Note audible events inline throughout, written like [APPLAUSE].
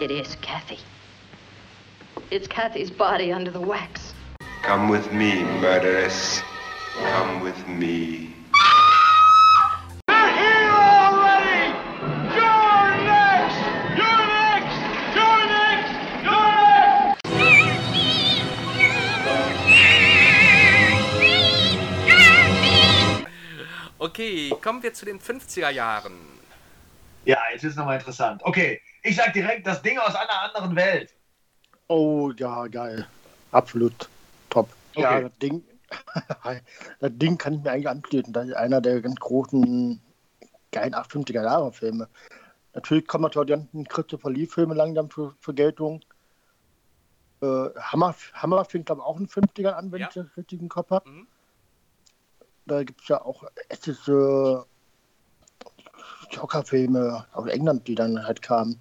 It is Kathy. It's Kathy's body under the wax. Come with me, murderess. Come with me. Okay, kommen wir zu den 50er Jahren. Ja, jetzt ist nochmal interessant. Okay, ich sag direkt, das Ding aus einer anderen Welt. Oh, ja, geil. Absolut top. Okay. Ja, das Ding, [LAUGHS] das Ding kann ich mir eigentlich anbieten. Das ist einer der ganz großen, geilen 50er Jahre Filme. Natürlich kommen natürlich die ganzen Christopher Lee-Filme langsam zur, zur Geltung. Äh, Hammer, Hammer fängt, glaube ich, auch in den 50ern an, wenn Ja. ich das richtig im Kopf habe. Mhm. Da gibt es ja auch etliche Jockerfilme aus England, die dann halt kamen.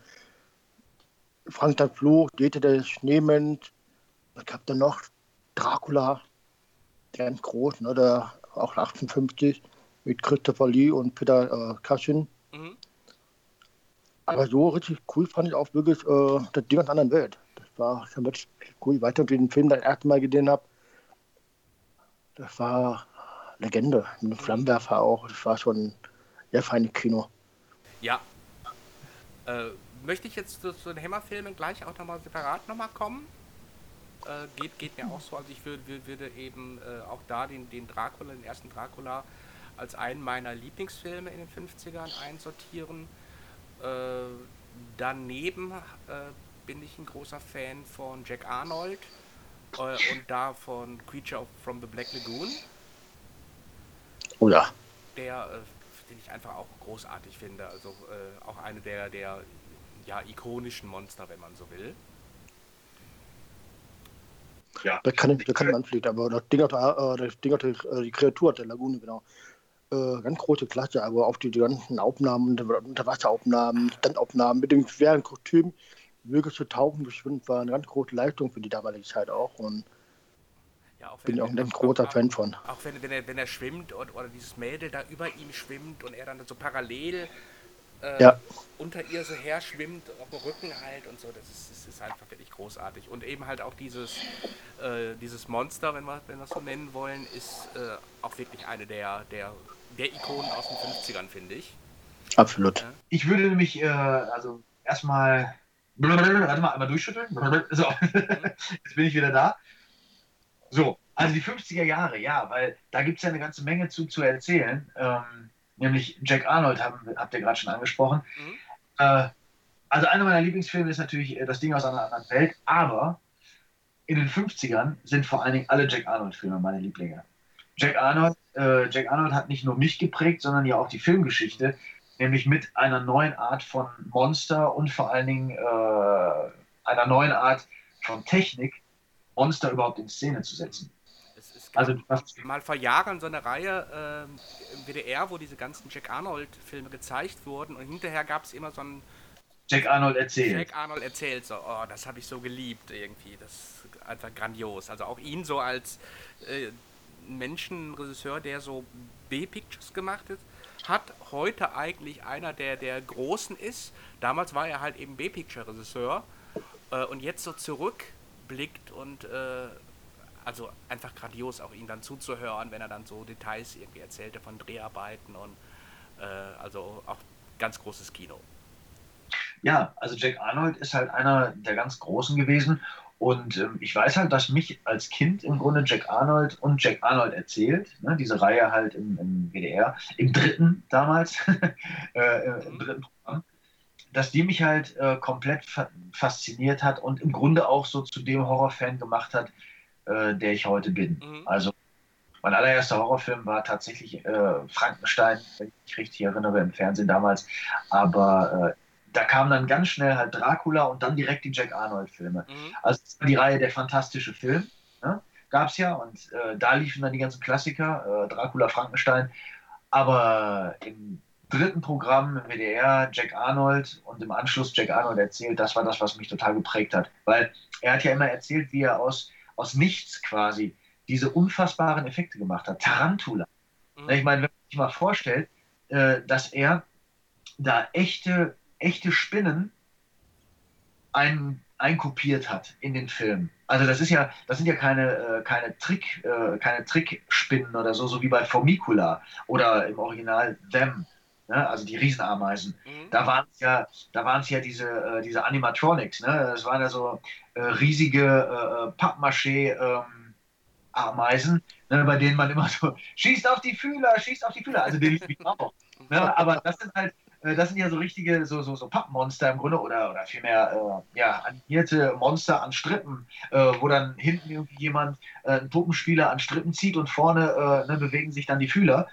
Frank der Fluch, Dete der Schneemensch, was gab da noch? Dracula, der ganz groß, ne, der auch 58 mit Christopher Lee und Peter äh, Cushing. Mhm. Aber so richtig cool fand ich auch wirklich äh, das Ding aus einer anderen Welt. Das war schon wirklich cool. Weiter den Film das erste Mal gesehen habe, das war Legende. Mit dem Flammenwerfer auch. Das war schon sehr feines Kino. Ja. Äh, möchte ich jetzt zu, zu den Hammer-Filmen gleich auch nochmal separat nochmal kommen? Äh, geht, geht mir auch so. Also ich würde, würde eben äh, auch da den, den Dracula, den ersten Dracula, als einen meiner Lieblingsfilme in den 50ern einsortieren. Äh, daneben äh, bin ich ein großer Fan von Jack Arnold äh, und da von Creature from the Black Lagoon Oh ja. der, den ich einfach auch großartig finde. Also äh, auch eine der, der ja, ikonischen Monster, wenn man so will. Ja. Da kann ich, da kann ich anfliegen, aber das Ding hat, äh, das Ding hat äh, die Kreatur der Lagune, genau. Äh, ganz große Klasse, aber auch die, die ganzen Aufnahmen, die Unterwasseraufnahmen, Standaufnahmen mit dem schweren Kostüm, wirklich zu tauchen geschwind war eine ganz große Leistung für die damalige Zeit auch und Ja, auch bin ich auch ein großer Fan von. Auch wenn, wenn, er, wenn er schwimmt und, oder dieses Mädel da über ihm schwimmt und er dann so parallel äh, Ja. unter ihr so her schwimmt, auf dem Rücken halt und so, das ist, das ist einfach wirklich großartig. Und eben halt auch dieses, äh, dieses Monster, wenn wir, wenn wir es so nennen wollen, ist äh, auch wirklich eine der, der, der Ikonen aus den 50ern, finde ich. Absolut. Ich würde nämlich, äh, also erstmal, warte mal, einmal durchschütteln. [LAUGHS] So, jetzt bin ich wieder da. So, also die 50er Jahre, ja, weil da gibt es ja eine ganze Menge zu, zu erzählen. Ähm, nämlich Jack Arnold haben, habt ihr gerade schon angesprochen. Mhm. Äh, also einer meiner Lieblingsfilme ist natürlich äh, Das Ding aus einer anderen Welt, aber in den 50ern sind vor allen Dingen alle Jack Arnold-Filme meine Lieblinge. Jack Arnold, äh, Jack Arnold hat nicht nur mich geprägt, sondern ja auch die Filmgeschichte, nämlich mit einer neuen Art von Monster und vor allen Dingen äh, einer neuen Art von Technik, Monster überhaupt in Szene zu setzen. Es, es Also mal vor Jahren so eine Reihe ähm, im WDR, wo diese ganzen Jack Arnold-Filme gezeigt wurden und hinterher gab es immer so ein Jack Arnold erzählt. Jack Arnold erzählt so, oh, das habe ich so geliebt irgendwie, das ist einfach grandios. Also auch ihn so als äh, Menschen, Regisseur, der so B-Pictures gemacht ist, hat heute eigentlich einer der, der Großen ist. Damals war er halt eben B-Picture-Regisseur äh, und jetzt so zurückblickt und äh, also einfach grandios auch ihm dann zuzuhören, wenn er dann so Details irgendwie erzählte von Dreharbeiten und äh, also auch ganz großes Kino. Ja, also Jack Arnold ist halt einer der ganz Großen gewesen. Und ähm, ich weiß halt, dass mich als Kind im Grunde Jack Arnold und Jack Arnold erzählt, ne, diese Reihe halt im, im WDR, im dritten damals, [LAUGHS] äh, im dritten Programm, dass die mich halt äh, komplett fa fasziniert hat und im Grunde auch so zu dem Horrorfan gemacht hat, äh, der ich heute bin. Mhm. Also mein allererster Horrorfilm war tatsächlich äh, Frankenstein, wenn ich mich richtig erinnere, im Fernsehen damals. Aber äh, da kam dann ganz schnell halt Dracula und dann direkt die Jack Arnold-Filme. Mhm. Also das war die Reihe Der fantastische Film. Ne? Gab es ja und äh, da liefen dann die ganzen Klassiker, äh, Dracula, Frankenstein. Aber im dritten Programm im WDR Jack Arnold und im Anschluss Jack Arnold erzählt, das war das, was mich total geprägt hat. Weil er hat ja immer erzählt, wie er aus, aus nichts quasi diese unfassbaren Effekte gemacht hat. Tarantula. Mhm. Ich meine, wenn man sich mal vorstellt, äh, dass er da echte, echte Spinnen ein, einkopiert hat in den Film. Also das ist ja, das sind ja keine, äh, keine Trick, äh, keine Trickspinnen oder so, so wie bei Formicula oder im Original Them, ne? also die Riesenameisen. Mhm. Da waren es ja, da waren ja diese, äh, diese Animatronics, ne? Das waren ja so äh, riesige äh, Pappmaché ähm, Ameisen, ne? bei denen man immer so schießt auf die Fühler, schießt auf die Fühler. Also den liebe ich auch. Ne? [LAUGHS] Aber das sind halt, äh, das sind ja so richtige, so, so, so Pappmonster im Grunde oder, oder vielmehr äh, ja, animierte Monster an Strippen, äh, wo dann hinten irgendwie jemand, äh, ein Puppenspieler an Strippen zieht und vorne äh, ne, bewegen sich dann die Fühler.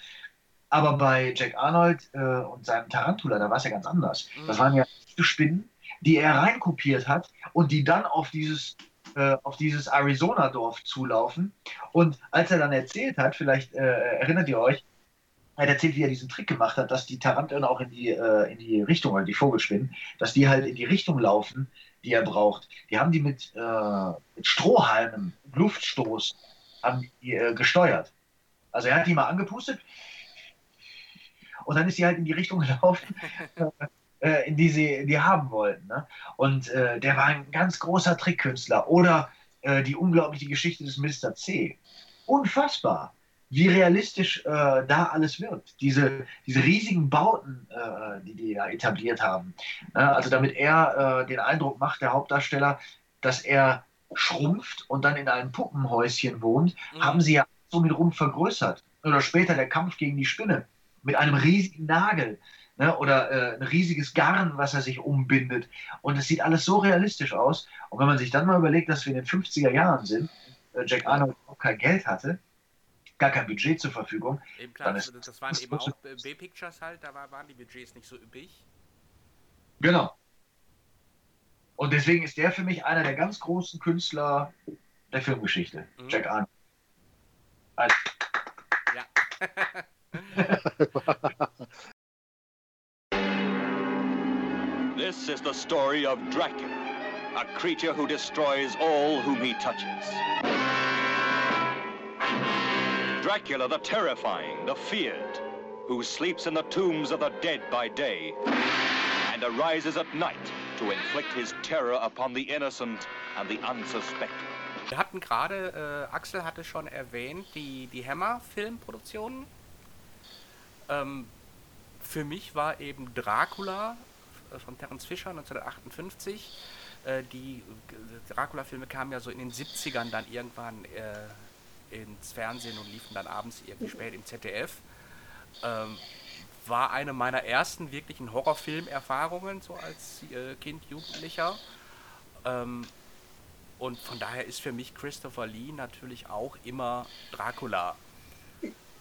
Aber bei Jack Arnold äh, und seinem Tarantula, da war es ja ganz anders. Mhm. Das waren ja Spinnen, die er reinkopiert hat und die dann auf dieses, äh, auf dieses Arizona-Dorf zulaufen. Und als er dann erzählt hat, vielleicht äh, erinnert ihr euch, er hat erzählt, wie er diesen Trick gemacht hat, dass die Taranteln auch in die, äh, in die Richtung, oder die Vogelspinnen, dass die halt in die Richtung laufen, die er braucht. Die haben die mit, äh, mit Strohhalmen, Luftstoß, haben die äh, gesteuert. Also er hat die mal angepustet und dann ist sie halt in die Richtung [LAUGHS] gelaufen, äh, in die sie die haben wollten. Ne? Und äh, der war ein ganz großer Trickkünstler. Oder äh, die unglaubliche Geschichte des Mr. C. Unfassbar, wie realistisch äh, da alles wirkt. Diese, diese riesigen Bauten, äh, die die da etabliert haben. Ja, also damit er äh, den Eindruck macht, der Hauptdarsteller, dass er schrumpft und dann in einem Puppenhäuschen wohnt, Mhm. haben sie ja so mit rum vergrößert. Oder später der Kampf gegen die Spinne mit einem riesigen Nagel. Ne, oder äh, ein riesiges Garn, was er sich umbindet. Und es sieht alles so realistisch aus. Und wenn man sich dann mal überlegt, dass wir in den 50er Jahren sind, äh, Jack Arnold auch kein Geld hatte, gar kein Budget zur Verfügung, Eben klar, Dann das, ist- das waren das eben auch B-Pictures halt, da war, waren die Budgets nicht so üppig. Genau. Und deswegen ist der für mich einer der ganz großen Künstler der Filmgeschichte, Mhm. Jack Arnold. Ja. [LAUGHS] [LAUGHS] This is the story of Dracula, a creature who destroys all whom he touches. Dracula the terrifying, the feared, who sleeps in the tombs of the dead by day and arises at night to inflict his terror upon the innocent and the unsuspecting. Wir hatten gerade, äh, Axel hatte schon erwähnt, die, die Hammer-Filmproduktionen. Ähm, für mich war eben Dracula äh, von Terence Fisher 1958. Äh, die Dracula-Filme kamen ja so in den 70ern dann irgendwann äh, ins Fernsehen und liefen dann abends irgendwie spät im ZDF. Ähm, war eine meiner ersten wirklichen Horrorfilmerfahrungen, so als äh, Kind, Jugendlicher. Ähm, und von daher ist für mich Christopher Lee natürlich auch immer Dracula.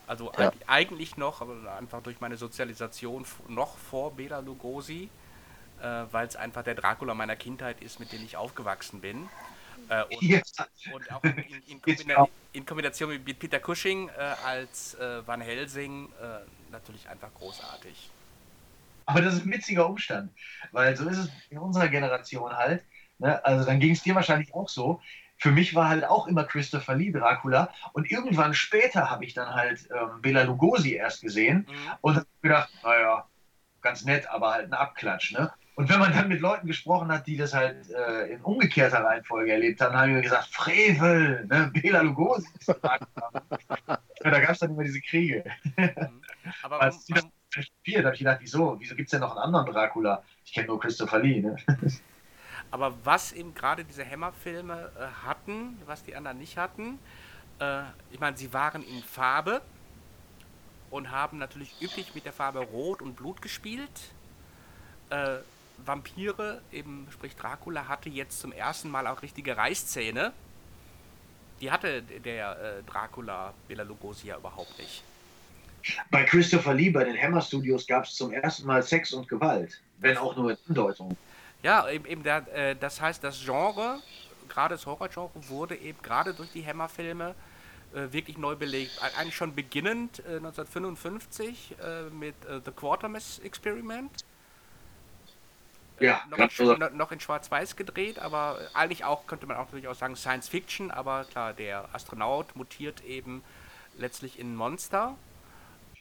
Also Ja. eig- eigentlich noch, aber einfach durch meine Sozialisation noch vor Bela Lugosi, äh, weil es einfach der Dracula meiner Kindheit ist, mit dem ich aufgewachsen bin. Äh, und, Ja. und auch in, in, Kombina in Kombination mit- mit Peter Cushing äh, als äh, Van Helsing äh, natürlich einfach großartig. Aber das ist ein witziger Umstand, weil so ist es in unserer Generation halt. Ne? Also dann ging es dir wahrscheinlich auch so. Für mich war halt auch immer Christopher Lee Dracula und irgendwann später habe ich dann halt ähm, Bela Lugosi erst gesehen Mhm. und habe gedacht, naja, ganz nett, aber halt ein Abklatsch. Ne? Und wenn man dann mit Leuten gesprochen hat, die das halt äh, in umgekehrter Reihenfolge erlebt haben, haben wir gesagt, Frevel, ne? Bela Lugosi ist Dracula. [LAUGHS] ja, da gab es dann immer diese Kriege. Mhm. Aber Als die das man, recherchiert, habe ich gedacht, wieso? Wieso gibt es denn noch einen anderen Dracula? Ich kenne nur Christopher Lee. Ne? Aber was eben gerade diese Hammer-Filme äh, hatten, was die anderen nicht hatten, äh, ich meine, sie waren in Farbe und haben natürlich üppig mit der Farbe Rot und Blut gespielt. Äh, Vampire, eben sprich Dracula, hatte jetzt zum ersten Mal auch richtige Reißzähne. Die hatte der äh, Dracula Bela Lugosi ja überhaupt nicht. Bei Christopher Lee, bei den Hammer Studios, gab es zum ersten Mal Sex und Gewalt. Wenn auch nur in Andeutung. Ja, eben, eben der, äh, das heißt, das Genre, gerade das Horrorgenre, wurde eben gerade durch die Hammer-Filme äh, wirklich neu belegt. Eig- Eigentlich schon beginnend äh, 1955 äh, mit äh, The Quatermass Experiment. Ja, noch, in, noch in Schwarz-Weiß gedreht, aber äh, eigentlich auch, könnte man auch durchaus sagen, Science Fiction, aber klar, der Astronaut mutiert eben letztlich in Monster.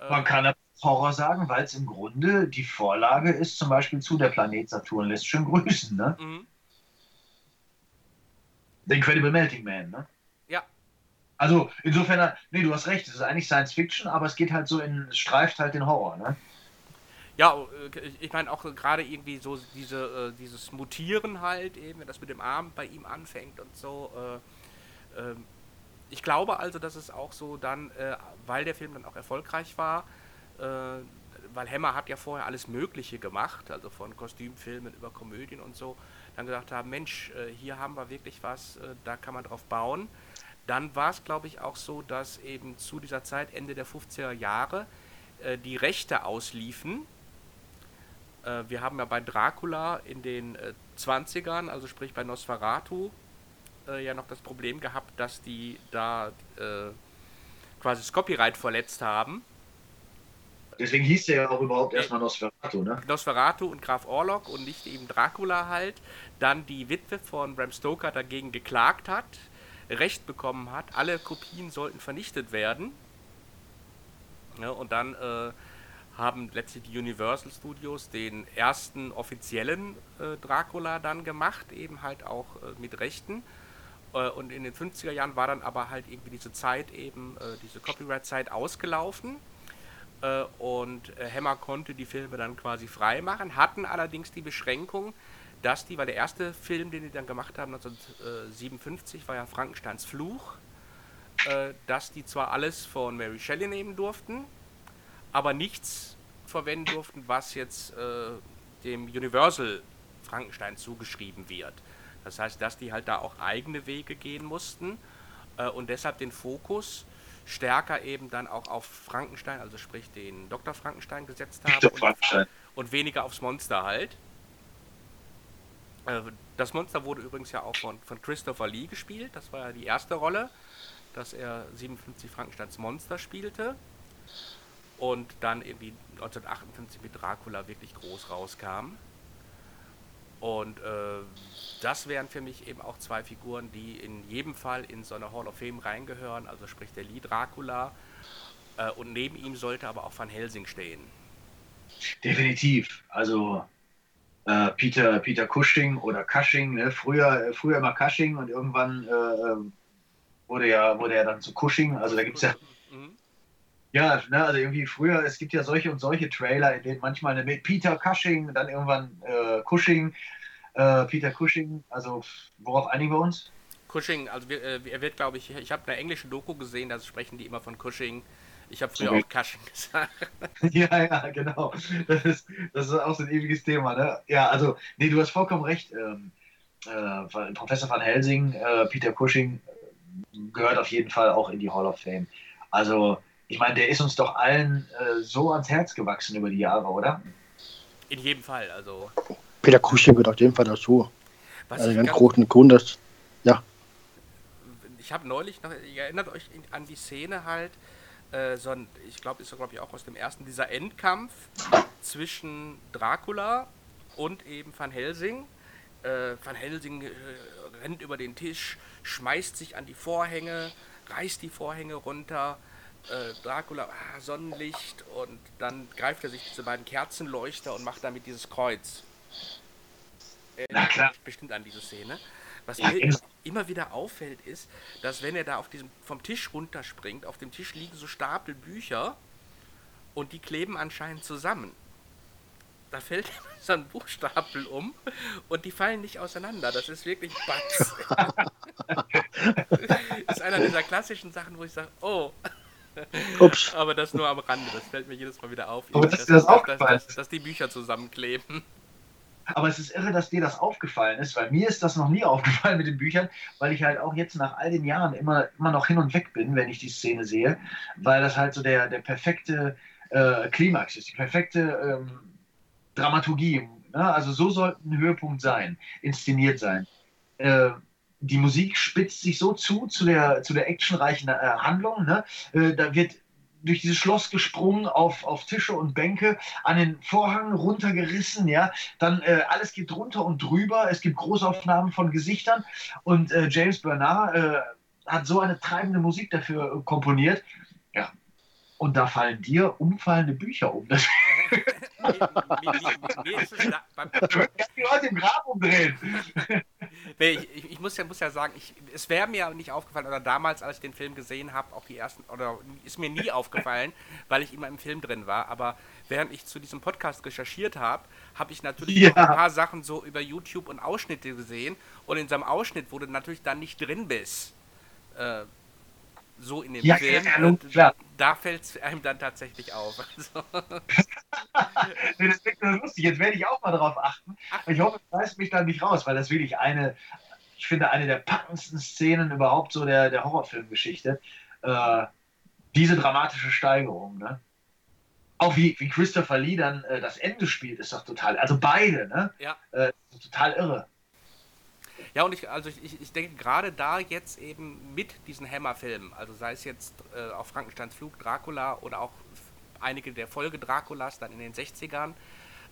Äh, Man kann aber Horror sagen, weil es im Grunde die Vorlage ist, zum Beispiel zu der Planet Saturn lässt schön grüßen. Ne? Mhm. The Incredible Melting Man, ne? Ja. Also insofern, nee, du hast recht, es ist eigentlich Science Fiction, aber es geht halt so in, es streift halt den Horror, ne? Ja, äh, ich meine auch gerade irgendwie so diese, äh, dieses Mutieren halt eben, wenn das mit dem Arm bei ihm anfängt und so. Äh, äh, ich glaube also, dass es auch so dann, weil der Film dann auch erfolgreich war, weil Hammer hat ja vorher alles Mögliche gemacht, also von Kostümfilmen über Komödien und so, dann gesagt haben, Mensch, hier haben wir wirklich was, da kann man drauf bauen. Dann war es, glaube ich, auch so, dass eben zu dieser Zeit, Ende der 50er Jahre, die Rechte ausliefen äh, wir haben ja bei Dracula in den äh, 20ern, also sprich bei Nosferatu, äh, ja noch das Problem gehabt, dass die da äh, quasi das Copyright verletzt haben. Deswegen hieß der ja auch überhaupt erstmal Nosferatu, ne? Nosferatu und Graf Orlok und nicht eben Dracula halt. Dann die Witwe von Bram Stoker dagegen geklagt hat, Recht bekommen hat, alle Kopien sollten vernichtet werden. Ja, und dann äh, haben letztlich die Universal Studios den ersten offiziellen äh, Dracula dann gemacht, eben halt auch äh, mit Rechten. Äh, und in den 50er Jahren war dann aber halt irgendwie diese Zeit eben, äh, diese Copyright-Zeit ausgelaufen. Äh, und äh, Hammer konnte die Filme dann quasi frei machen, hatten allerdings die Beschränkung, dass die, weil der erste Film, den die dann gemacht haben, 1957, war ja Frankensteins Fluch, dass die zwar alles von Mary Shelley nehmen durften, aber nichts verwenden durften, was jetzt äh, dem Universal Frankenstein zugeschrieben wird. Das heißt, dass die halt da auch eigene Wege gehen mussten äh, und deshalb den Fokus stärker eben dann auch auf Frankenstein, also sprich den Dr. Frankenstein gesetzt haben und, und, weniger aufs Monster halt. Äh, das Monster wurde übrigens ja auch von, von Christopher Lee gespielt, das war ja die erste Rolle, dass er 57 Frankensteins Monster spielte und dann irgendwie 1958 mit Dracula wirklich groß rauskam. Und äh, das wären für mich eben auch zwei Figuren, die in jedem Fall in so eine Hall of Fame reingehören, also sprich der Lee Dracula. Äh, und neben ihm sollte aber auch Van Helsing stehen. Definitiv. Also äh, Peter, Peter Cushing oder Cushing, ne? früher, früher immer Cushing und irgendwann äh, äh, wurde, ja, wurde er dann zu Cushing. Also da gibt es ja [LAUGHS] ja, ne, also irgendwie früher, es gibt ja solche und solche Trailer, in denen manchmal eine mit Peter Cushing, dann irgendwann äh, Cushing, äh, Peter Cushing, also worauf einigen wir uns? Cushing, also wir, äh, er wird, glaube ich, ich habe eine englische Doku gesehen, da sprechen die immer von Cushing. Ich habe früher okay. auch Cushing [LAUGHS] gesagt. ja, ja, genau. Das ist, das ist auch so ein ewiges Thema, ne? Ja, also, nee, du hast vollkommen recht. Ähm, äh, Professor van Helsing, äh, Peter Cushing gehört auf jeden Fall auch in die Hall of Fame. Also, ich meine, der ist uns doch allen äh, so ans Herz gewachsen über die Jahre, oder? In jedem Fall, also. Peter Cushing wird auf jeden Fall dazu. Was also ganz großen Grund, dass, ja. Ich habe neulich noch, ihr erinnert euch an die Szene halt, äh, so ein, ich glaube, ist glaube ich auch aus dem ersten, dieser Endkampf zwischen Dracula und eben Van Helsing. Äh, Van Helsing äh, rennt über den Tisch, schmeißt sich an die Vorhänge, reißt die Vorhänge runter, äh, Dracula, ah, Sonnenlicht und dann greift er sich diese beiden Kerzenleuchter und macht damit dieses Kreuz. Na klar. Bestimmt an diese Szene. Was ja, mir immer wieder auffällt, ist, dass wenn er da auf diesem vom Tisch runterspringt, auf dem Tisch liegen so Stapel Bücher und die kleben anscheinend zusammen. Da fällt [LAUGHS] so ein Buchstapel um und die fallen nicht auseinander. Das ist wirklich Batz. [LAUGHS] [LAUGHS] das ist einer dieser klassischen Sachen, wo ich sage, oh, Ups. [LAUGHS] Aber das nur am Rande, das fällt mir jedes Mal wieder auf. Aber dass, das dass, dass, dass, dass, die Bücher zusammenkleben. Aber es ist irre, dass dir das aufgefallen ist, weil mir ist das noch nie aufgefallen mit den Büchern, weil ich halt auch jetzt nach all den Jahren immer, immer noch hin und weg bin, wenn ich die Szene sehe, weil das halt so der, der perfekte äh, Klimax ist, die perfekte ähm, Dramaturgie. Ne? Also so sollte ein Höhepunkt sein, inszeniert sein. Äh, die Musik spitzt sich so zu, zu der, zu der actionreichen äh, Handlung. Ne? Äh, da wird durch dieses Schloss gesprungen, auf, auf Tische und Bänke, an den Vorhang runtergerissen, ja. Dann äh, alles geht drunter und drüber. Es gibt Großaufnahmen von Gesichtern und äh, James Bernard äh, hat so eine treibende Musik dafür komponiert. Ja. Und da fallen dir umfallende Bücher um. [LAUGHS] Mir, ist es da, beim, die Leute im Grab umdrehen. ich, ich, muss ja, muss ja sagen, ich, es wäre mir nicht aufgefallen, oder damals, als ich den Film gesehen habe, auch die ersten, oder ist mir nie aufgefallen, weil ich immer im Film drin war. Aber während ich zu diesem Podcast recherchiert habe, habe ich natürlich Ja. noch ein paar Sachen so über YouTube und Ausschnitte gesehen. Und in so einem Ausschnitt, wo du natürlich dann nicht drin bist, äh, so in dem Ja, Film, ja, klar. da fällt es einem dann tatsächlich auf. [LAUGHS] Also, [LAUGHS] [LAUGHS] das klingt nur lustig. Jetzt werde ich auch mal darauf achten. Ich hoffe, es reißt mich da nicht raus, weil das wirklich eine, ich finde, eine der packendsten Szenen überhaupt so der, der Horrorfilmgeschichte. Äh, diese dramatische Steigerung, ne? Auch wie, wie Christopher Lee dann äh, das Ende spielt, ist doch total, also beide, ne? ja. Äh, total irre. Ja, und ich, also ich, ich, ich denke gerade da jetzt eben mit diesen Hammer-Filmen, also sei es jetzt äh, auch Frankensteins Flug, Dracula oder auch einige der Folge Draculas dann in den 60ern,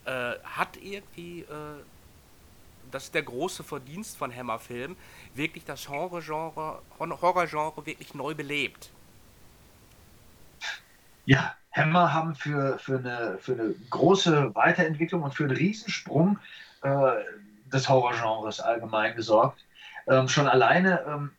äh, hat irgendwie, äh, das ist der große Verdienst von Hammer-Filmen, wirklich das Horror-Genre wirklich neu belebt. Ja, Hammer haben für, für, eine, für eine große Weiterentwicklung und für einen Riesensprung äh, des Horrorgenres allgemein gesorgt. Ähm, schon alleine ähm,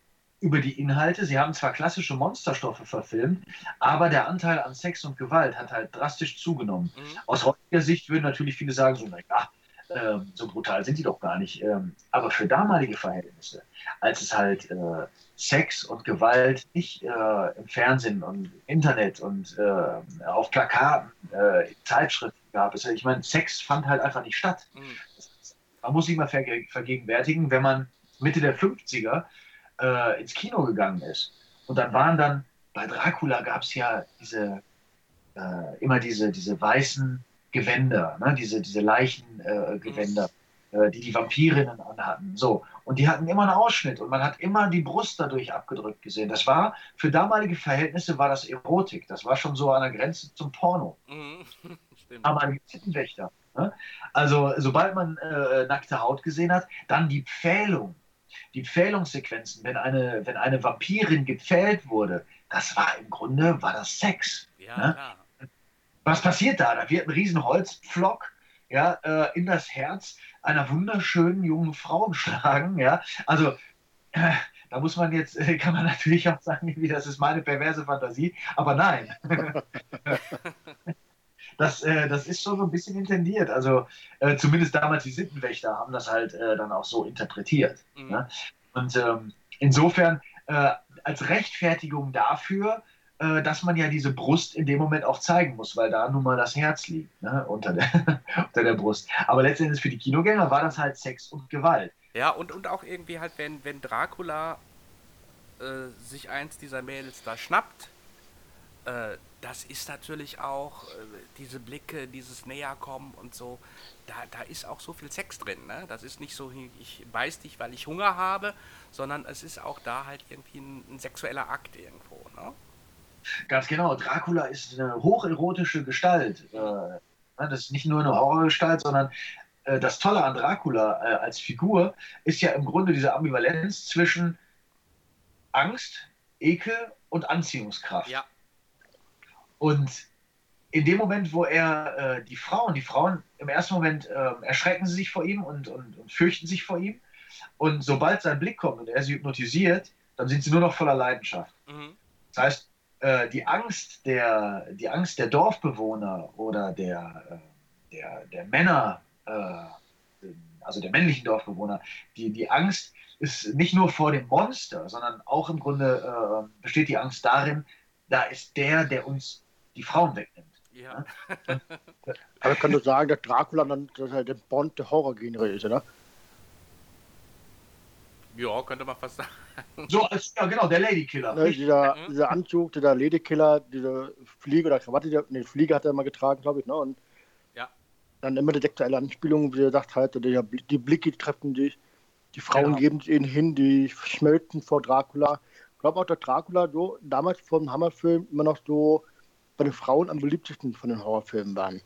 über die Inhalte. Sie haben zwar klassische Monsterstoffe verfilmt, aber der Anteil an Sex und Gewalt hat halt drastisch zugenommen. Mhm. Aus heutiger Sicht würden natürlich viele sagen, so, naja, ähm, so brutal sind die doch gar nicht. Ähm, aber für damalige Verhältnisse, als es halt äh, Sex und Gewalt nicht äh, im Fernsehen und im Internet und äh, auf Plakaten, äh, in Zeitschriften gab, ja- ich meine, Sex fand halt einfach nicht statt. Mhm. Man muss sich mal verge vergegenwärtigen, wenn man Mitte der 50er äh, ins Kino gegangen ist. Und dann waren dann, bei Dracula gab es ja diese, äh, immer diese, diese weißen Gewänder, ne? diese, diese Leichengewänder, äh, äh, die die Vampirinnen anhatten. So. Und die hatten immer einen Ausschnitt und man hat immer die Brust dadurch abgedrückt gesehen. Das war, für damalige Verhältnisse war das Erotik. Das war schon so an der Grenze zum Porno Mhm. [LAUGHS] Stimmt. aber ein Sittenwächter. Ne? Also sobald man äh, nackte Haut gesehen hat, dann die Pfählung, die Pfählungssequenzen, wenn eine, wenn eine Vampirin gepfählt wurde, das war im Grunde, war das Sex. Ja, ne? Was passiert da? Da wird ein riesen Holzpflock ja, äh, in das Herz einer wunderschönen jungen Frau geschlagen. Ja? Also äh, da muss man jetzt, äh, kann man [LAUGHS] natürlich auch sagen, das ist meine perverse Fantasie, aber nein. [LAUGHS] [LAUGHS] Das, äh, das ist schon so ein bisschen intendiert. Also äh, zumindest damals die Sittenwächter haben das halt äh, dann auch so interpretiert. Mhm. Ne? Und ähm, insofern äh, als Rechtfertigung dafür, äh, dass man ja diese Brust in dem Moment auch zeigen muss, weil da nun mal das Herz liegt ne? unter, der, [LAUGHS] unter der Brust. Aber letztendlich für die Kinogänger war das halt Sex und Gewalt. Ja, und, und auch irgendwie halt, wenn, wenn Dracula äh, sich eins dieser Mädels da schnappt, äh, das ist natürlich auch äh, diese Blicke, dieses Näherkommen und so, da, da ist auch so viel Sex drin, ne? Das ist nicht so, ich beiß dich, weil ich Hunger habe, sondern es ist auch da halt irgendwie ein, ein sexueller Akt irgendwo, ne? Ganz genau, Dracula ist eine hocherotische Gestalt. Äh, ne, das ist nicht nur eine Horrorgestalt, sondern äh, das Tolle an Dracula äh, als Figur ist ja im Grunde diese Ambivalenz zwischen Angst, Ekel und Anziehungskraft. Ja, Und in dem Moment, wo er äh, die Frauen, die Frauen im ersten Moment äh, erschrecken sie sich vor ihm und, und, und fürchten sich vor ihm. Und sobald sein Blick kommt und er sie hypnotisiert, dann sind sie nur noch voller Leidenschaft. mhm. Das heißt, äh, die, Angst der, die Angst der Dorfbewohner oder der, äh, der, der Männer, äh, also der männlichen Dorfbewohner, die, die Angst ist nicht nur vor dem Monster, sondern auch im Grunde äh, besteht die Angst darin, da ist der, der uns die Frauen wegnimmt. ja. Aber ich kann nur sagen, dass Dracula dann dass er der Bond der Horror-Genre ist, oder? Ja, könnte man fast sagen. So, als, ja genau, der Ladykiller. Ne, dieser, dieser Anzug, dieser Ledekiller, diese Fliege oder Krawatte, die, ne, Fliege hat er immer getragen, glaube ich, ne? Und Ja. dann immer die sexuelle Anspielung, wie er sagt, halt, der, die Blicke treffen dich, die Frauen Genau. geben ihnen hin, die schmelzen vor Dracula. Ich glaube auch, dass Dracula so damals vom Hammerfilm immer noch so bei den Frauen am beliebtesten von den Horrorfilmen waren.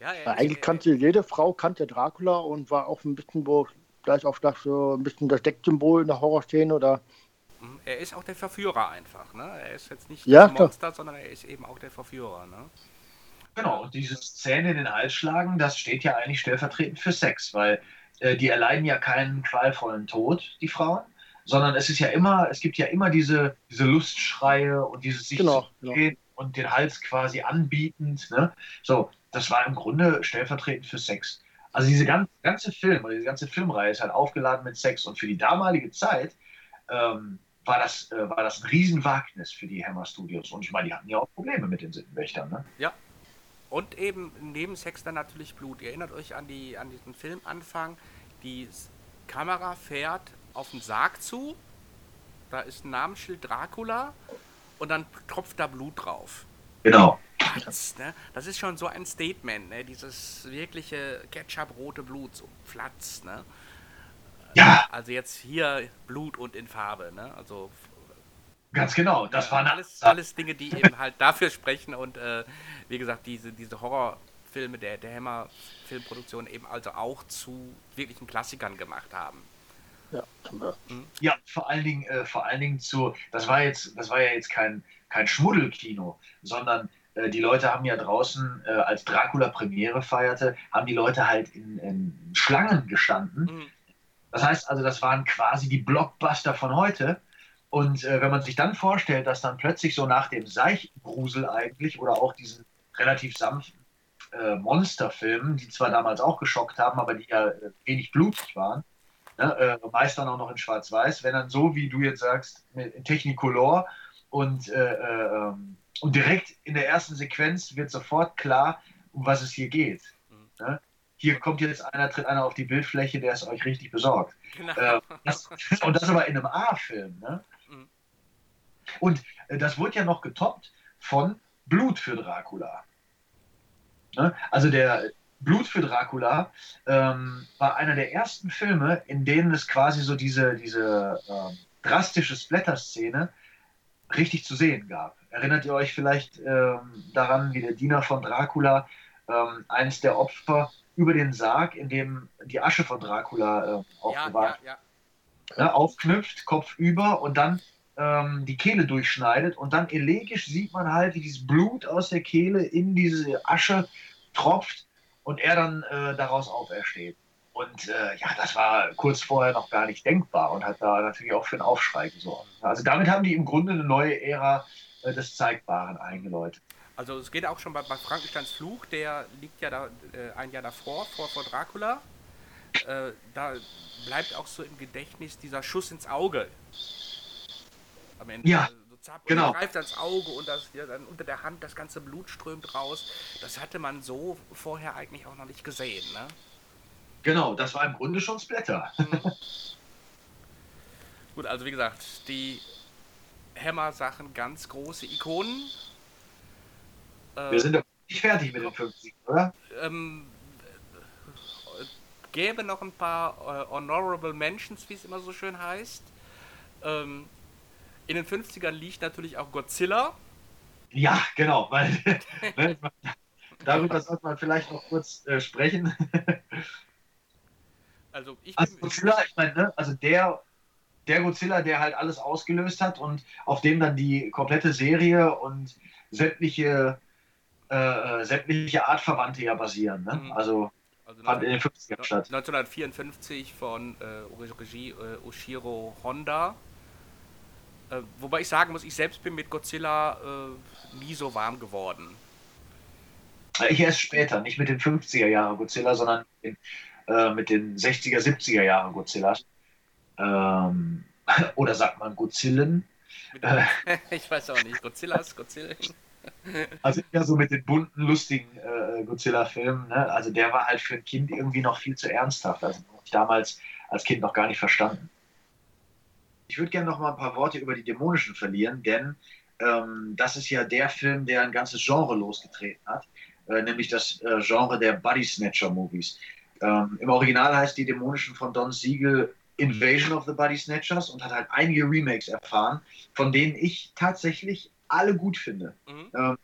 Ja, er Weil eigentlich kannte jede Frau kannte Dracula und war auch ein bisschen, wo gleich auch das so ein bisschen das Decksymbol in der Horrorszene oder Mhm, Er ist auch der Verführer einfach, ne? Er ist jetzt nicht Ja, das klar. Monster, sondern er ist eben auch der Verführer, ne? Genau, und diese Szene in den Hals schlagen, das steht ja eigentlich stellvertretend für Sex, weil äh, die erleiden ja keinen qualvollen Tod, die Frauen, sondern es ist ja immer, es gibt ja immer diese, diese Lustschreie und dieses sich Genau, zu drehen und den Hals quasi anbietend. Ne? So, das war im Grunde stellvertretend für Sex. Also diese ganze, ganze Film oder diese ganze Filmreihe ist halt aufgeladen mit Sex und für die damalige Zeit ähm, war, das, äh, war das ein Riesenwagnis für die Hammer Studios. Und ich meine, die hatten ja auch Probleme mit den Sittenwächtern. Ne? Ja. Und eben neben Sex dann natürlich Blut. Ihr erinnert euch an, die, an diesen Filmanfang. Die Kamera fährt auf den Sarg zu. Da ist ein Namensschild Dracula. Und dann tropft da Blut drauf. Genau. Platz, ne? Das ist schon so ein Statement, ne? Dieses wirkliche Ketchup-rote Blut, so Platz, ne? Ja, Also jetzt hier Blut und in Farbe, ne? Also ganz genau. Das Ja, war eine alles, alles Dinge, die eben halt dafür sprechen und äh, wie gesagt, diese, diese Horrorfilme der, der Hammer-Filmproduktion eben also auch zu wirklichen Klassikern gemacht haben. Ja, vor allen Dingen, äh, vor allen Dingen zu, das war jetzt, das war ja jetzt kein, kein Schmuddelkino, sondern äh, die Leute haben ja draußen, äh, als Dracula Premiere feierte, haben die Leute halt in, in Schlangen gestanden. Mhm. Das heißt also, das waren quasi die Blockbuster von heute. Und äh, wenn man sich dann vorstellt, dass dann plötzlich so nach dem Seichgrusel eigentlich oder auch diesen relativ sanften äh, Monsterfilmen, die zwar damals auch geschockt haben, aber die ja äh, wenig blutig waren, ne, äh, meist dann auch noch in Schwarz-Weiß, wenn dann so, wie du jetzt sagst, mit in Technicolor und, äh, äh, ähm, und direkt in der ersten Sequenz wird sofort klar, um was es hier geht. Mhm. Ne? Hier kommt jetzt einer, tritt einer auf die Bildfläche, der es euch richtig besorgt. Genau. Äh, das, [LAUGHS] und das aber in einem A-Film. Ne? Mhm. Und äh, das wurde ja noch getoppt von Blut für Dracula. Ne? Also der Blut für Dracula ähm, war einer der ersten Filme, in denen es quasi so diese, diese ähm, drastische Splatter-Szene richtig zu sehen gab. Erinnert ihr euch vielleicht ähm, daran, wie der Diener von Dracula ähm, eines der Opfer über den Sarg, in dem die Asche von Dracula äh, ja, aufbewahrt ja, ja. ne, aufknüpft, Kopf über und dann ähm, die Kehle durchschneidet und dann elegisch sieht man halt, wie dieses Blut aus der Kehle in diese Asche tropft und er dann äh, daraus aufersteht. Und äh, ja, das war kurz vorher noch gar nicht denkbar und hat da natürlich auch für einen Aufschrei gesorgt. Also damit haben die im Grunde eine neue Ära äh, des Zeigbaren eingeläutet. Also es geht auch schon bei, bei Frankensteins Fluch, der liegt ja da äh, ein Jahr davor, vor, vor Dracula. Äh, da bleibt auch so im Gedächtnis dieser Schuss ins Auge. Am Ende. Ja, zapp, genau. greift ans Auge und das, ja, dann unter der Hand das ganze Blut strömt raus. Das hatte man so vorher eigentlich auch noch nicht gesehen. Ne? Genau, das war im Grunde schon Splatter. [LAUGHS] Gut, also wie gesagt, die Hammer-Sachen ganz große Ikonen. Äh, Wir sind doch nicht fertig mit den 50, oder? ähm, äh, gäbe noch ein paar äh, Honorable Mentions, wie es immer so schön heißt. Ähm, in den 50ern liegt natürlich auch Godzilla. Ja, genau, weil [LAUGHS] ne, darüber sollte man vielleicht noch kurz äh, sprechen. Also ich Also bin, Godzilla, ich meine, ne, also der, der Godzilla, der halt alles ausgelöst hat und auf dem dann die komplette Serie und sämtliche, äh, äh, sämtliche Artverwandte ja basieren. Ne? Mhm. Also also fand in den 50ern statt. 1954 von äh, Regie äh, Oshiro Honda. Äh, wobei ich sagen muss, ich selbst bin mit Godzilla äh, nie so warm geworden. Ich erst später, nicht mit den 50er Jahre Godzilla, sondern mit den, äh, mit den 60er, 70er Jahre Godzillas. Ähm, [LAUGHS] oder sagt man Godzillen? Äh. [LAUGHS] ich weiß auch nicht, Godzillas, Godzillen. [LAUGHS] Also eher so mit den bunten, lustigen äh, Godzilla-Filmen. Ne? Also der war halt für ein Kind irgendwie noch viel zu ernsthaft. Also damals als Kind noch gar nicht verstanden. Ich würde gerne noch mal ein paar Worte über die Dämonischen verlieren, denn ähm, das ist ja der Film, der ein ganzes Genre losgetreten hat, äh, nämlich das äh, Genre der Body Snatcher Movies. Ähm, Im Original heißt die Dämonischen von Don Siegel Invasion of the Body Snatchers und hat halt einige Remakes erfahren, von denen ich tatsächlich alle gut finde. Mhm. Ähm,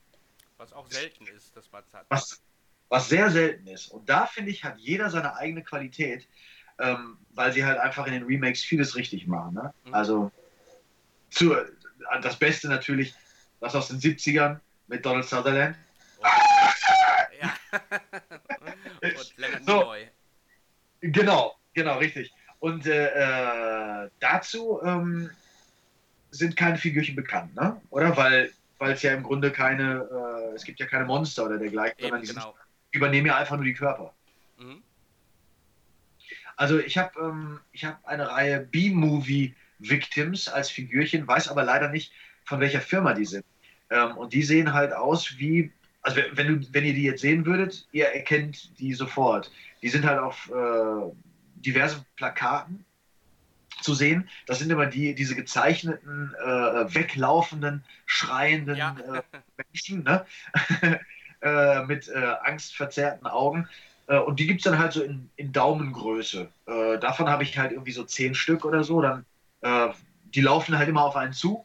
Was auch selten ist, dass man es hat. was, was sehr selten ist. Und da finde ich, hat jeder seine eigene Qualität, ähm, weil sie halt einfach in den Remakes vieles richtig machen. Ne? Mhm. Also zu, das Beste natürlich, was aus den 70ern mit Donald Sutherland. Ja. [LAUGHS] Und Leonard So. Nimoy. Genau. Genau, richtig. Und äh, äh, dazu ähm, sind keine Figürchen bekannt, ne? Oder? Weil weil es ja im Grunde keine, äh, es gibt ja keine Monster oder dergleichen, Eben, sondern die genau. sind, übernehmen ja einfach nur die Körper. Mhm. Also ich habe ähm, ich hab eine Reihe B-Movie Victims als Figürchen, weiß aber leider nicht, von welcher Firma die sind. Ähm, und die sehen halt aus wie, also wenn, wenn, du, wenn ihr die jetzt sehen würdet, ihr erkennt die sofort. Die sind halt auf äh, diversen Plakaten zu sehen. Das sind immer die, diese gezeichneten, äh, weglaufenden, schreienden Ja. äh, Menschen, ne? [LAUGHS] äh, mit äh, angstverzerrten Augen. Äh, und die gibt es dann halt so in, in Daumengröße. Äh, davon habe ich halt irgendwie so zehn Stück oder so. Dann, äh, die laufen halt immer auf einen zu.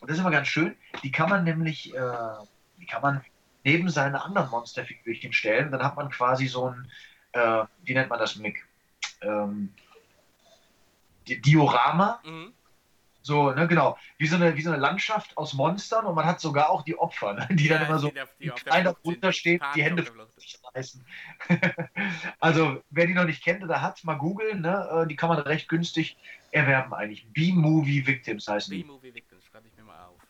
Und das ist immer ganz schön. Die kann man nämlich, äh, die kann man neben seine anderen Monsterfigürchen stellen. Dann hat man quasi so ein, äh, wie nennt man das, Mick? Ähm, Di- Diorama, Mhm. So, ne, genau, wie so, eine, wie so eine Landschaft aus Monstern und man hat sogar auch die Opfer, ne, die dann Ja, immer so die, die Flucht sind, runtersteht, die Hände sich reißen. [LAUGHS] also, wer die noch nicht kennt oder hat, mal googeln, ne, äh, die kann man recht günstig erwerben eigentlich. B-Movie Victims heißen die. B-Movie Victims, schreibe ich mir mal auf.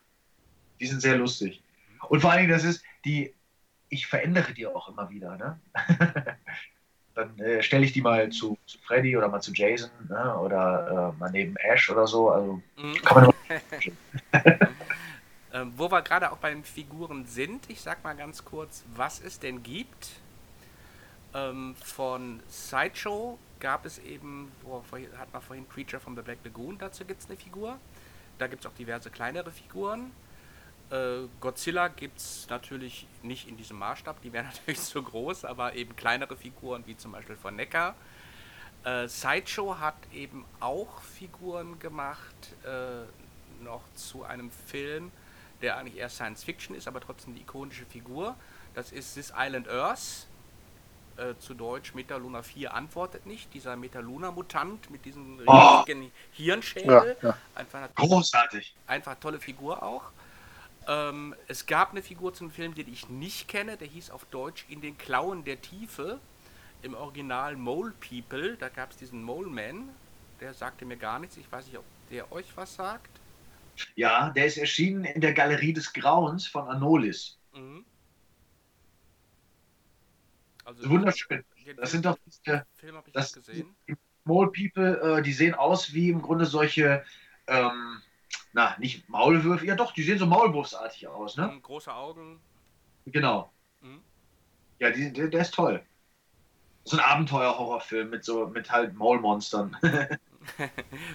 Die sind sehr lustig. Und vor allen Dingen, das ist die, ich verändere die auch immer wieder, ne? [LAUGHS] Dann äh, stelle ich die mal zu, zu Freddy oder mal zu Jason ne? oder äh, mal neben Ash oder so. Also Mhm. kann man [LAUGHS] [LAUGHS] Ähm, wo wir gerade auch bei den Figuren sind, ich sag mal ganz kurz, was es denn gibt. Ähm, von Sideshow gab es eben, vorhin, hat man vorhin Creature from the Black Lagoon, dazu gibt es eine Figur. Da gibt es auch diverse kleinere Figuren. Äh, Godzilla gibt es natürlich nicht in diesem Maßstab, die wären [LAUGHS] natürlich zu groß, aber eben kleinere Figuren wie zum Beispiel von Neckar. Äh, Sideshow hat eben auch Figuren gemacht, äh, noch zu einem Film, der eigentlich eher Science Fiction ist, aber trotzdem eine ikonische Figur. Das ist This Island Earth, äh, zu Deutsch Metaluna 4 antwortet nicht. Dieser Metaluna-Mutant mit diesem Oh. riesigen Hirnschädel. Ja, ja. Einfach großartig. einfach tolle Figur auch. Ähm, es gab eine Figur zum Film, den ich nicht kenne, der hieß auf Deutsch In den Klauen der Tiefe. Im Original Mole People, da gab es diesen Mole Man, der sagte mir gar nichts. Ich weiß nicht, ob der euch was sagt. Ja, der ist erschienen in der Galerie des Grauens von Anolis. Mhm. Also, Wunderschön. den Das sind doch diese Film habe ich das- gesehen. Mole People, äh, die sehen aus wie im Grunde solche, ähm, na, nicht Maulwürfe, ja doch, die sehen so Maulwurfsartig aus, ne? Mhm, Große Augen. Genau. Mhm. Ja, die, der, der ist toll. So ein Abenteuer-Horrorfilm mit so, mit halt Maulmonstern. [LAUGHS]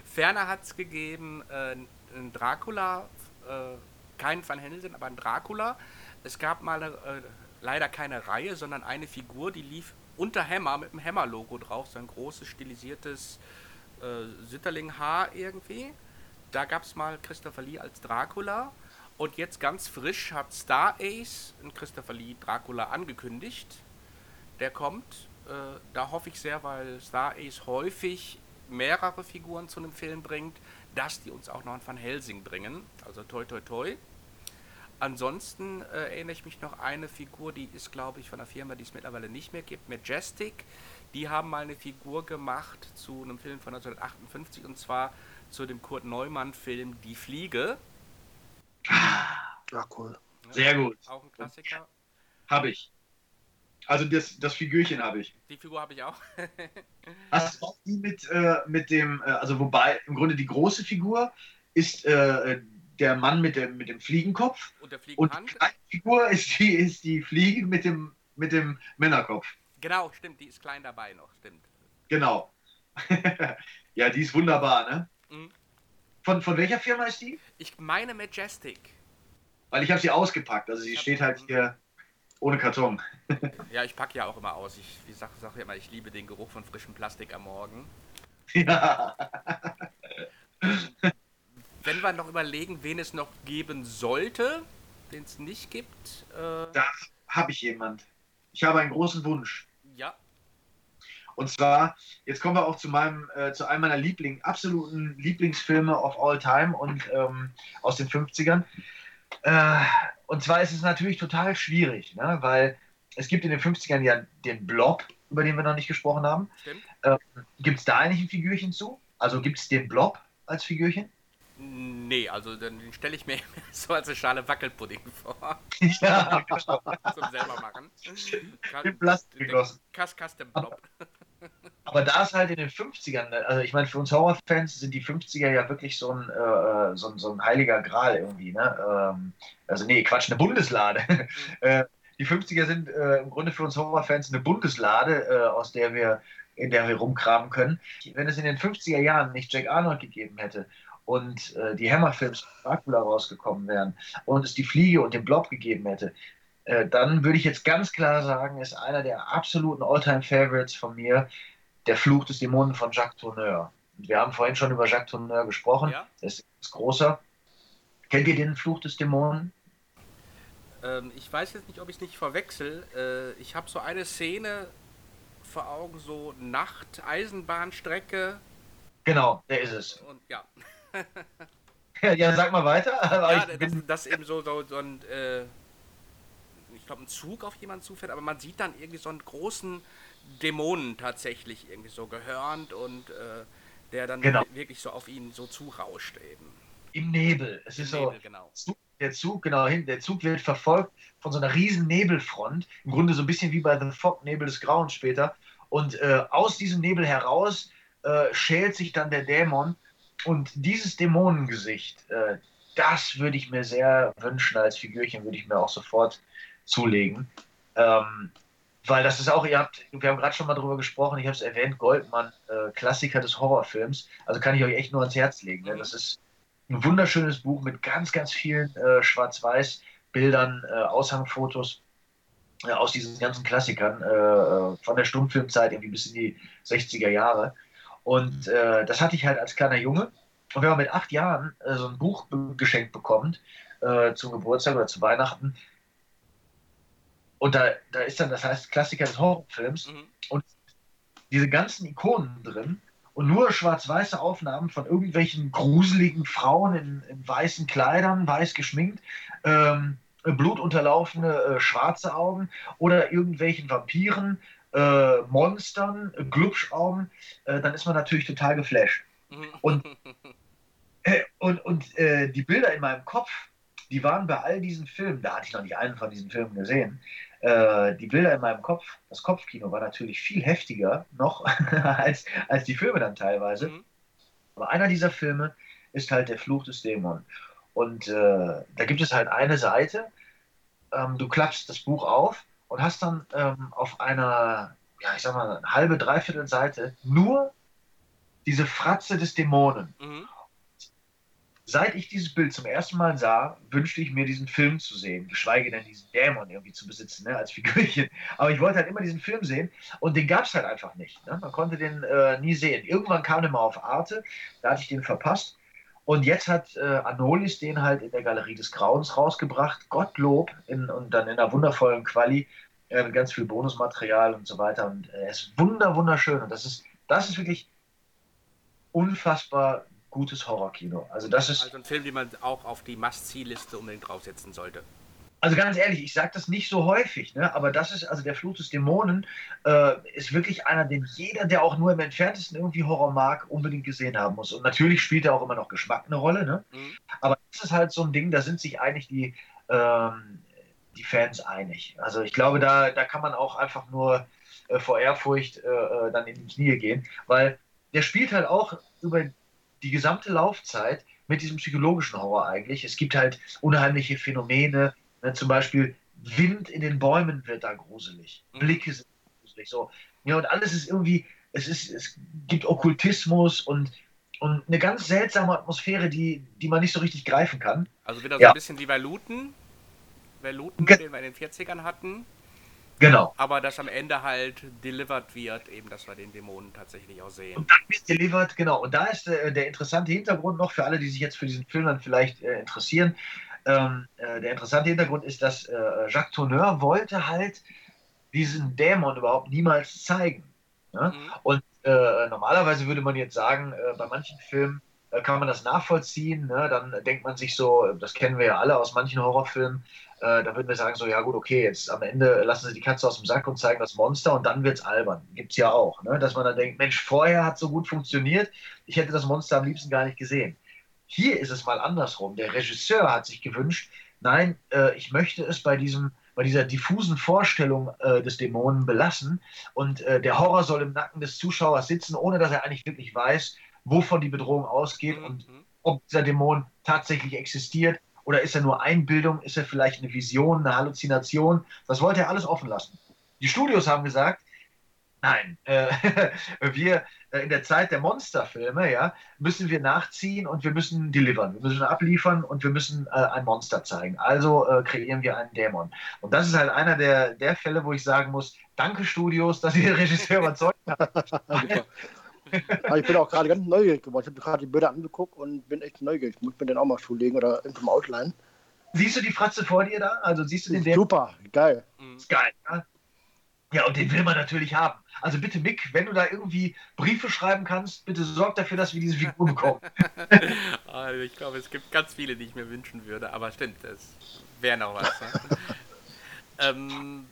Ferner hat es gegeben äh, einen Dracula, äh, keinen Van Helsing, aber einen Dracula. Es gab mal äh, leider keine Reihe, sondern eine Figur, die lief unter Hammer mit dem Hammer-Logo drauf, so ein großes stilisiertes äh, Sitterling-Haar irgendwie. Da gab es mal Christopher Lee als Dracula. Und jetzt ganz frisch hat Star Ace einen Christopher Lee Dracula angekündigt. Der kommt. Äh, da hoffe ich sehr, weil Star Ace häufig mehrere Figuren zu einem Film bringt, dass die uns auch noch einen Van Helsing bringen. Also toi toi toi. Ansonsten äh, erinnere ich mich noch eine Figur, die ist, glaube ich, von einer Firma, die es mittlerweile nicht mehr gibt, Majestic. Die haben mal eine Figur gemacht zu einem Film von 1958 und zwar zu dem Kurt Neumann-Film Die Fliege. Ja, cool. Sehr gut. Auch ein Klassiker. Habe ich. Also das, das Figürchen habe ich. Die Figur habe ich auch. Hast du auch die mit, äh, mit dem, äh, also wobei im Grunde die große Figur ist äh, der Mann mit dem, mit dem Fliegenkopf und der und die Fliegenhand. kleine Figur ist die, ist die Fliege mit dem, mit dem Männerkopf. Genau, stimmt, die ist klein dabei noch, stimmt. Genau. [LAUGHS] ja, die ist wunderbar, ne? Mhm. Von, von welcher Firma ist die? Ich meine Majestic. Weil ich habe sie ausgepackt. Also sie hab- steht halt hier ohne Karton. [LAUGHS] Ja, ich packe ja auch immer aus. Ich wie sag, sag ja immer, ich liebe den Geruch von frischem Plastik am Morgen. ja. [LAUGHS] Wenn wir noch überlegen, wen es noch geben sollte, den es nicht gibt, äh, Da habe ich jemand. Ich habe einen großen Wunsch. ja, Und zwar, jetzt kommen wir auch zu meinem, äh, zu einem meiner Liebling, absoluten Lieblingsfilme of all time und ähm, aus den 50ern. Äh, und zwar ist es natürlich total schwierig, ne? weil es gibt in den 50ern ja den Blob, über den wir noch nicht gesprochen haben. Stimmt. Ähm, gibt es da eigentlich ein Figürchen zu? Also gibt es den Blob als Figürchen? Nee, also den den stelle ich mir [LAUGHS] so als eine Schale Wackelpudding vor. [LAUGHS] ja. [LAUGHS] Zum selber machen. In Plastik. Kass, Kass, den Blob. Aber da ist halt in den 50ern, also ich meine, für uns Horrorfans sind die 50er ja wirklich so ein, äh, so ein, so ein heiliger Gral irgendwie, ne? Ähm, also nee, Quatsch, eine Bundeslade. [LAUGHS] Äh, die 50er sind äh, im Grunde für uns Horrorfans eine Bundeslade, äh, aus der wir, in der wir rumkramen können. Wenn es in den 50er Jahren nicht Jack Arnold gegeben hätte und äh, die Hammerfilms Dracula rausgekommen wären und es die Fliege und den Blob gegeben hätte, äh, dann würde ich jetzt ganz klar sagen, ist einer der absoluten All-Time-Favorites von mir der Fluch des Dämonen von Jacques Tourneur. Wir haben vorhin schon über Jacques Tourneur gesprochen. Ja. Das ist großer. Kennt ihr den Fluch des Dämonen? Ähm, ich weiß jetzt nicht, ob ich es nicht verwechsel. Äh, ich habe so eine Szene vor Augen, so Nacht, Eisenbahnstrecke Genau, der ist es. und ja. [LAUGHS] Ja, sag mal weiter. Aber ja, ich das, bin, das eben so, so, so ein, äh, glaube, ein Zug auf jemanden zufährt, aber man sieht dann irgendwie so einen großen Dämonen tatsächlich irgendwie so gehörnt und äh, der dann Genau. wirklich so auf ihn so zurauscht eben. Im Nebel. Es ist so, Nebel, genau. Zug, der Zug, genau hin, der Zug wird verfolgt von so einer riesen Nebelfront. Im Grunde so ein bisschen wie bei The Fog, Nebel des Grauens später. Und äh, aus diesem Nebel heraus äh, schält sich dann der Dämon. Und dieses Dämonengesicht, äh, das würde ich mir sehr wünschen als Figürchen, würde ich mir auch sofort zulegen. Ähm, weil das ist auch, ihr habt, wir haben gerade schon mal drüber gesprochen, ich habe es erwähnt, Goldmann, äh, Klassiker des Horrorfilms. Also kann ich euch echt nur ans Herz legen. Ne? Das ist ein wunderschönes Buch mit ganz, ganz vielen äh, Schwarz-Weiß-Bildern, äh, Aushangfotos äh, aus diesen ganzen Klassikern äh, äh, von der Stummfilmzeit irgendwie bis in die 60er Jahre. Und äh, das hatte ich halt als kleiner Junge. Und wenn man mit acht Jahren so ein Buch geschenkt bekommt, zum Geburtstag oder zu Weihnachten, und da, da ist dann, das heißt Klassiker des Horrorfilms, Mhm. diese ganzen Ikonen drin und nur schwarz-weiße Aufnahmen von irgendwelchen gruseligen Frauen in, in weißen Kleidern, weiß geschminkt, ähm, blutunterlaufene äh, schwarze Augen oder irgendwelchen Vampiren, äh, Monstern, äh, Glubschaugen, äh, dann ist man natürlich total geflasht. Mhm. Und- [LAUGHS] Äh, und und äh, die Bilder in meinem Kopf, die waren bei all diesen Filmen, da hatte ich noch nicht einen von diesen Filmen gesehen, äh, die Bilder in meinem Kopf, das Kopfkino war natürlich viel heftiger noch [LAUGHS] als, als die Filme dann teilweise. Mhm. Aber einer dieser Filme ist halt der Fluch des Dämon. Und äh, da gibt es halt eine Seite, ähm, du klappst das Buch auf und hast dann ähm, auf einer, ja, ich sag mal, halbe, dreiviertel Seite nur diese Fratze des Dämonen. Mhm. Seit ich dieses Bild zum ersten Mal sah, wünschte ich mir, diesen Film zu sehen, geschweige denn diesen Dämon irgendwie zu besitzen, ne, als Figürchen. [LAUGHS] Aber ich wollte halt immer diesen Film sehen und den gab es halt einfach nicht. Ne? Man konnte den äh, nie sehen. Irgendwann kam der mal auf Arte, da hatte ich den verpasst. Und jetzt hat äh, Anolis den halt in der Galerie des Grauens rausgebracht, Gottlob, in, und dann in einer wundervollen Quali, äh, mit ganz viel Bonusmaterial und so weiter. Und äh, er ist wunder, wunderschön. Und das ist, das ist wirklich unfassbar gutes Horrorkino. Also das ist, Also ein Film, den man auch auf die Must-See-Liste unbedingt draufsetzen sollte. also ganz ehrlich, ich sage das nicht so häufig, ne? aber das ist, also der Fluch des Dämonen äh, ist wirklich einer, den jeder, der auch nur im entferntesten irgendwie Horror mag, unbedingt gesehen haben muss. Und natürlich spielt er auch immer noch Geschmack eine Rolle, ne? Mhm. aber das ist halt so ein Ding, da sind sich eigentlich die, ähm, die Fans einig. Also ich glaube, da, da kann man auch einfach nur äh, vor Ehrfurcht äh, äh, dann in die Knie gehen, weil der spielt halt auch über die gesamte Laufzeit mit diesem psychologischen Horror eigentlich. Es gibt halt unheimliche Phänomene, ne, zum Beispiel Wind in den Bäumen wird da gruselig, Mhm. Blicke sind gruselig, so. Ja, und alles ist irgendwie, es ist, es gibt Okkultismus und, und eine ganz seltsame Atmosphäre, die, die man nicht so richtig greifen kann. Also wieder so Ja. ein bisschen wie bei Looten. Bei Looten, den wir in den 40ern hatten. Genau. Aber dass am Ende halt delivered wird, eben, dass wir den Dämonen tatsächlich auch sehen. Und dann wird delivered, genau. Und da ist äh, der interessante Hintergrund noch für alle, die sich jetzt für diesen Film dann vielleicht äh, interessieren. Ähm, äh, der interessante Hintergrund ist, dass äh, Jacques Tourneur wollte halt diesen Dämon überhaupt niemals zeigen. Ne? Mhm. Und äh, normalerweise würde man jetzt sagen, äh, bei manchen Filmen kann man das nachvollziehen. Ne? Dann denkt man sich so, das kennen wir ja alle aus manchen Horrorfilmen, äh, da würden wir sagen so, ja gut, okay, jetzt am Ende lassen sie die Katze aus dem Sack und zeigen das Monster und dann wird es albern. Gibt es ja auch, ne? dass man dann denkt, Mensch, vorher hat so gut funktioniert, ich hätte das Monster am liebsten gar nicht gesehen. Hier ist es mal andersrum. Der Regisseur hat sich gewünscht, nein, äh, ich möchte es bei diesem bei dieser diffusen Vorstellung äh, des Dämonen belassen und äh, der Horror soll im Nacken des Zuschauers sitzen, ohne dass er eigentlich wirklich weiß, wovon die Bedrohung ausgeht Mhm. und ob dieser Dämon tatsächlich existiert oder ist er nur Einbildung, ist er vielleicht eine Vision, eine Halluzination. Das wollte er alles offen lassen. Die Studios haben gesagt, nein, äh, [LAUGHS] wir äh, in der Zeit der Monsterfilme, ja, müssen wir nachziehen und wir müssen delivern, wir müssen abliefern und wir müssen äh, ein Monster zeigen. Also äh, kreieren wir einen Dämon. Und das ist halt einer der, der Fälle, wo ich sagen muss, danke Studios, dass ihr den [LAUGHS] Regisseur überzeugt habt. [LAUGHS] Aber ich bin auch gerade ganz neugierig geworden. Ich habe mir gerade die Bilder angeguckt und bin echt neugierig. Ich muss mir den auch mal zulegen oder irgendwo mal ausleihen. Siehst du die Fratze vor dir da? Also siehst du den Dämon? Super, geil. Mhm. ist geil. Ja? ja, und den will man natürlich haben. Also bitte, Mick, wenn du da irgendwie Briefe schreiben kannst, bitte sorg dafür, dass wir diese Figur bekommen. Also [LAUGHS] ich glaube, es gibt ganz viele, die ich mir wünschen würde, aber stimmt, das wäre noch was. Ne? [LAUGHS] ähm,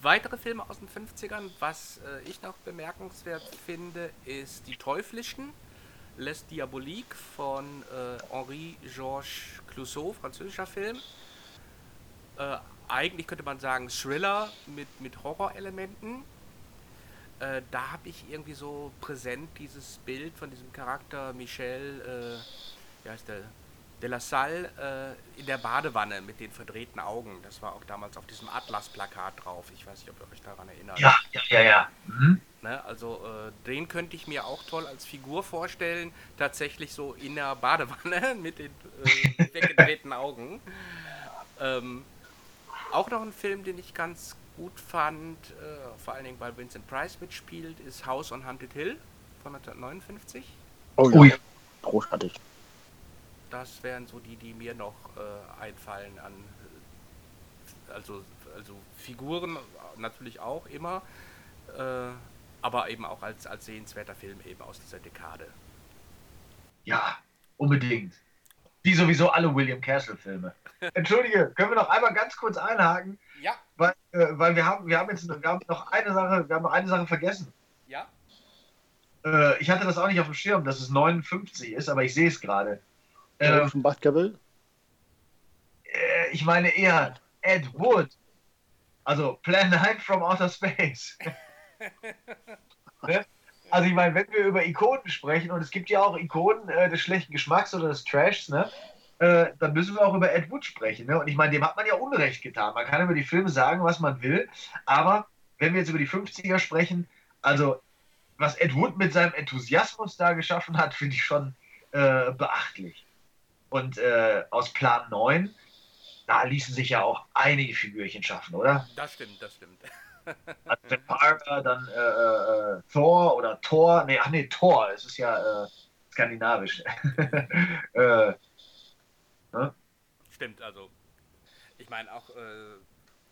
weitere Filme aus den 50ern, was äh, ich noch bemerkenswert finde, ist Die Teuflischen, Les Diaboliques von äh, Henri-Georges Clouseau, französischer Film. Äh, eigentlich könnte man sagen Thriller mit, mit Horrorelementen. Äh, da habe ich irgendwie so präsent dieses Bild von diesem Charakter Michel, äh, wie heißt der, de la Salle äh, in der Badewanne mit den verdrehten Augen. Das war auch damals auf diesem Atlas-Plakat drauf. Ich weiß nicht, ob ihr euch daran erinnert. Ja, ja, ja, ja. Mhm. Ne? Also äh, den könnte ich mir auch toll als Figur vorstellen. Tatsächlich so in der Badewanne [LAUGHS] mit den äh, weggedrehten Augen. Ähm, auch noch ein Film, den ich ganz gut fand, äh, vor allen Dingen weil Vincent Price mitspielt, ist House on Haunted Hill von 1959. Oh Oh ja. Großartig. Das wären so die, die mir noch äh, einfallen an also, also Figuren äh, natürlich auch immer, äh, aber eben auch als, als sehenswerter Film eben aus dieser Dekade. Ja, unbedingt. Wie sowieso alle William Castle-Filme. [LAUGHS] Entschuldige, können wir noch einmal ganz kurz einhaken, Ja, weil, äh, weil wir haben, wir haben jetzt wir haben noch eine Sache, wir haben noch eine Sache vergessen. ja. Äh, ich hatte das auch nicht auf dem Schirm, dass es 59 ist, aber ich sehe es gerade. Äh, Äh, von Baskerville. äh, ich meine eher Ed Wood. Also Plan 9 from Outer Space. [LAUGHS] ne? Also ich meine, wenn wir über Ikonen sprechen, und es gibt ja auch Ikonen äh, des schlechten Geschmacks oder des Trashs, ne? äh, dann müssen wir auch über Ed Wood sprechen. Ne? Und ich meine, dem hat man ja Unrecht getan. Man kann über die Filme sagen, was man will, aber wenn wir jetzt über die 50er sprechen, also was Ed Wood mit seinem Enthusiasmus da geschaffen hat, finde ich schon äh, beachtlich. Und äh, aus Plan 9, da ließen sich ja auch einige Figürchen schaffen, oder? Das stimmt, das stimmt. [LAUGHS] Also der Parker, dann äh, äh, Thor oder Thor, nee, ach nee, Thor, es ist ja äh, skandinavisch. [LAUGHS] äh, Stimmt, also ich meine auch äh,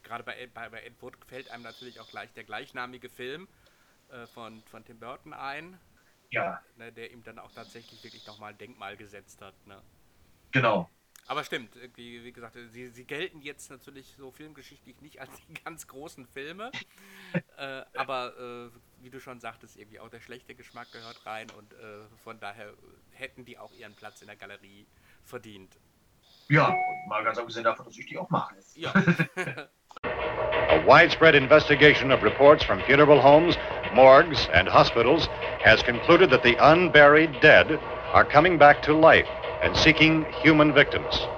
gerade bei, bei, bei Ed Wood fällt einem natürlich auch gleich der gleichnamige Film äh, von, von Tim Burton ein, ja, ne, der ihm dann auch tatsächlich wirklich nochmal ein Denkmal gesetzt hat. Ne? Genau. Aber stimmt, irgendwie, wie gesagt, sie, sie gelten jetzt natürlich so filmgeschichtlich nicht als die ganz großen Filme. [LAUGHS] äh, aber äh, wie du schon sagtest, irgendwie auch der schlechte Geschmack gehört rein und äh, von daher hätten die auch ihren Platz in der Galerie verdient. Ja, und mal ganz abgesehen davon, dass ich die auch mache. Ja, [LAUGHS] A widespread investigation of reports from funeral homes, morgues, and hospitals has concluded that the unburied dead are coming back to life and seeking human victims.